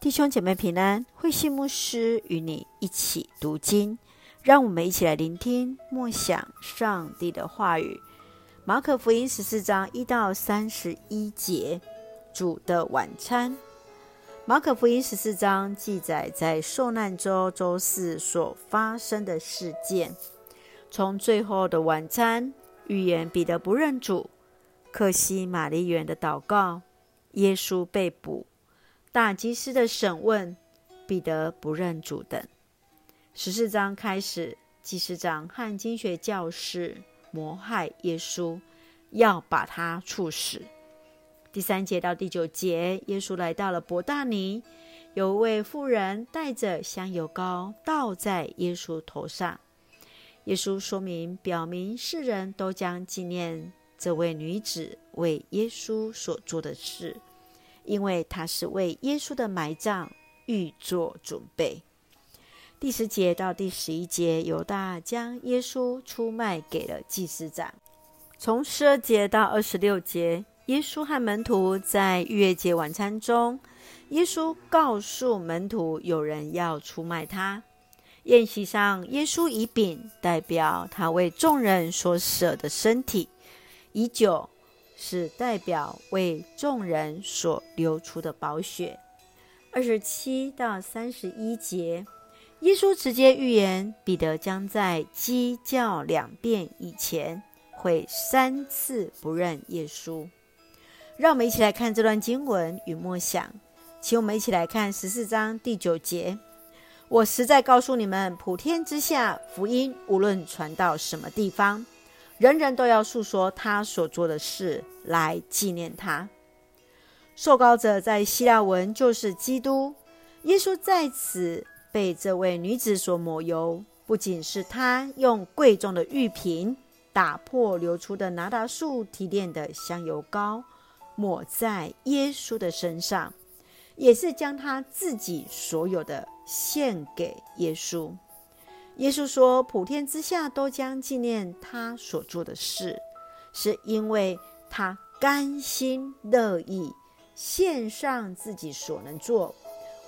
弟兄姐妹平安，慧馨牧师与你一起读经，让我们一起来聆听默想上帝的话语。马可福音十四章一到三十一节，主的晚餐。马可福音十四章记载在受难周周四所发生的事件，从最后的晚餐，预言彼得不认主，客西玛丽园的祷告，耶稣被捕。大祭司的审问，彼得不认主等。十四章开始，祭司长和经学教士谋害耶稣，要把他处死。第三节到第九节，耶稣来到了伯大尼，有位妇人带着香油膏倒在耶稣头上。耶稣说明，表明世人都将纪念这位女子为耶稣所做的事。因为他是为耶稣的埋葬预做准备。第十节到第十一节，犹大将耶稣出卖给了祭司长。从十二节到二十六节，耶稣和门徒在逾越节晚餐中，耶稣告诉门徒有人要出卖他。宴席上，耶稣以饼代表他为众人所舍的身体，以酒。是代表为众人所流出的宝血。二十七到三十一节，耶稣直接预言彼得将在鸡叫两遍以前，会三次不认耶稣。让我们一起来看这段经文与默想。请我们一起来看十四章第九节：我实在告诉你们，普天之下，福音无论传到什么地方。人人都要诉说他所做的事来纪念他。受膏者在希腊文就是基督。耶稣在此被这位女子所抹油，不仅是他用贵重的玉瓶打破流出的拿达树提炼的香油膏抹在耶稣的身上，也是将他自己所有的献给耶稣。耶稣说：“普天之下都将纪念他所做的事，是因为他甘心乐意献上自己所能做，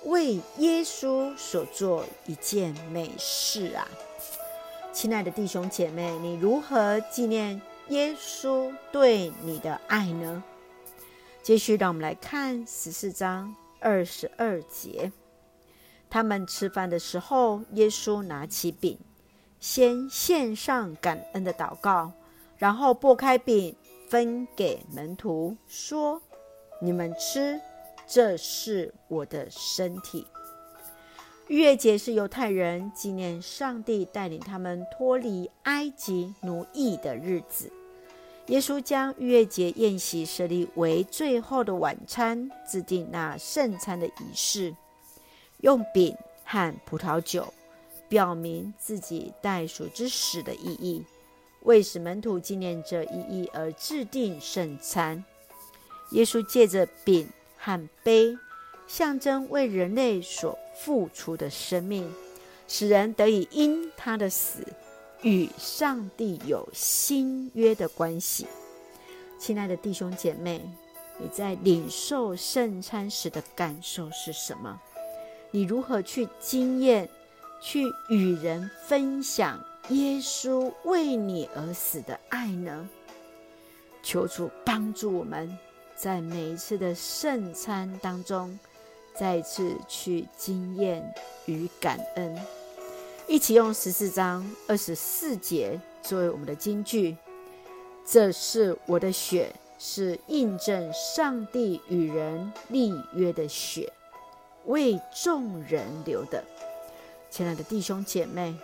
为耶稣所做一件美事啊！”亲爱的弟兄姐妹，你如何纪念耶稣对你的爱呢？继续，让我们来看十四章二十二节。他们吃饭的时候，耶稣拿起饼，先献上感恩的祷告，然后拨开饼，分给门徒，说：“你们吃，这是我的身体。”逾越节是犹太人纪念上帝带领他们脱离埃及奴役的日子。耶稣将逾越节宴席设立为最后的晚餐，制定那圣餐的仪式。用饼和葡萄酒，表明自己代赎之死的意义，为使门徒纪念这意义而制定圣餐。耶稣借着饼和杯，象征为人类所付出的生命，使人得以因他的死与上帝有新约的关系。亲爱的弟兄姐妹，你在领受圣餐时的感受是什么？你如何去经验、去与人分享耶稣为你而死的爱呢？求主帮助我们，在每一次的圣餐当中，再次去经验与感恩。一起用十四章二十四节作为我们的金句：“这是我的血，是印证上帝与人立约的血。”为众人流的，亲爱的弟兄姐妹，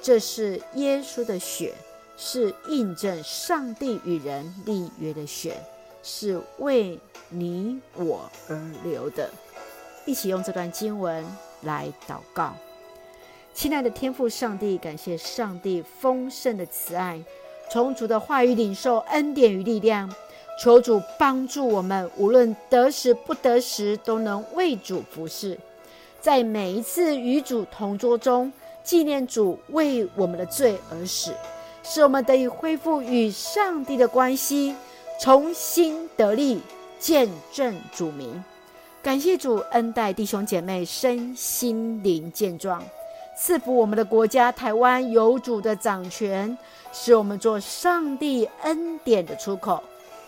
这是耶稣的血，是印证上帝与人立约的血，是为你我而流的。一起用这段经文来祷告，亲爱的天父上帝，感谢上帝丰盛的慈爱，从主的话语领受恩典与力量。求主帮助我们，无论得时不得时，都能为主服侍。在每一次与主同桌中，纪念主为我们的罪而死，使我们得以恢复与上帝的关系，重新得力，见证主名。感谢主恩待弟兄姐妹身心灵健壮，赐福我们的国家台湾有主的掌权，使我们做上帝恩典的出口。